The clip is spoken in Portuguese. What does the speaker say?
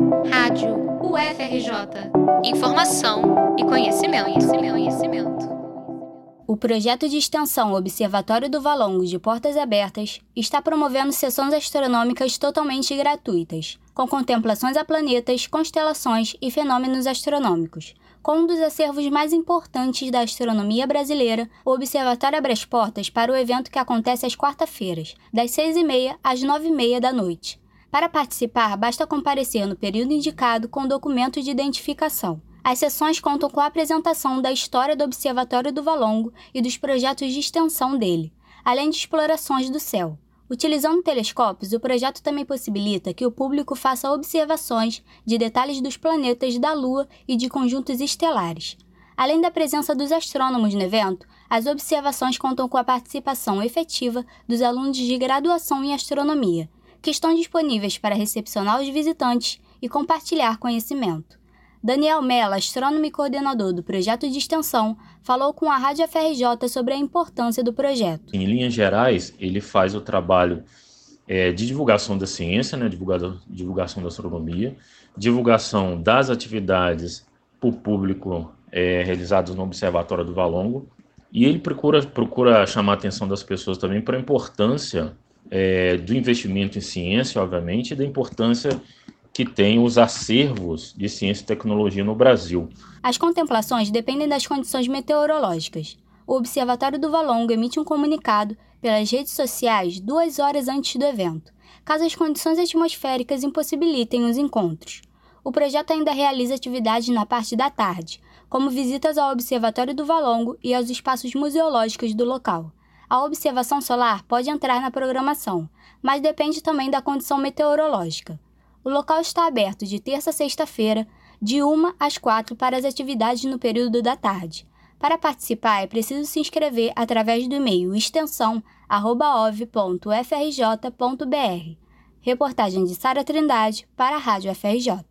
Rádio UFRJ. Informação e conhecimento, conhecimento, conhecimento. O projeto de extensão Observatório do Valongo de Portas Abertas está promovendo sessões astronômicas totalmente gratuitas, com contemplações a planetas, constelações e fenômenos astronômicos. Com um dos acervos mais importantes da astronomia brasileira, o Observatório abre as portas para o evento que acontece às quarta-feiras, das 6h30 às 9h30 da noite. Para participar, basta comparecer no período indicado com documento de identificação. As sessões contam com a apresentação da história do Observatório do Valongo e dos projetos de extensão dele, além de explorações do céu. Utilizando telescópios, o projeto também possibilita que o público faça observações de detalhes dos planetas da Lua e de conjuntos estelares. Além da presença dos astrônomos no evento, as observações contam com a participação efetiva dos alunos de graduação em astronomia, que estão disponíveis para recepcionar os visitantes e compartilhar conhecimento. Daniel Mello, astrônomo e coordenador do projeto de extensão, falou com a Rádio FRJ sobre a importância do projeto. Em linhas gerais, ele faz o trabalho é, de divulgação da ciência, né, divulgação da astronomia, divulgação das atividades para o público é, realizadas no Observatório do Valongo, e ele procura, procura chamar a atenção das pessoas também para a importância é, do investimento em ciência, obviamente, e da importância que tem os acervos de ciência e tecnologia no Brasil. As contemplações dependem das condições meteorológicas. O Observatório do Valongo emite um comunicado pelas redes sociais duas horas antes do evento, caso as condições atmosféricas impossibilitem os encontros. O projeto ainda realiza atividades na parte da tarde, como visitas ao Observatório do Valongo e aos espaços museológicos do local. A observação solar pode entrar na programação, mas depende também da condição meteorológica. O local está aberto de terça a sexta-feira, de 1 às 4 para as atividades no período da tarde. Para participar, é preciso se inscrever através do e-mail extensão@ov.frj.br. Reportagem de Sara Trindade para a Rádio FRJ.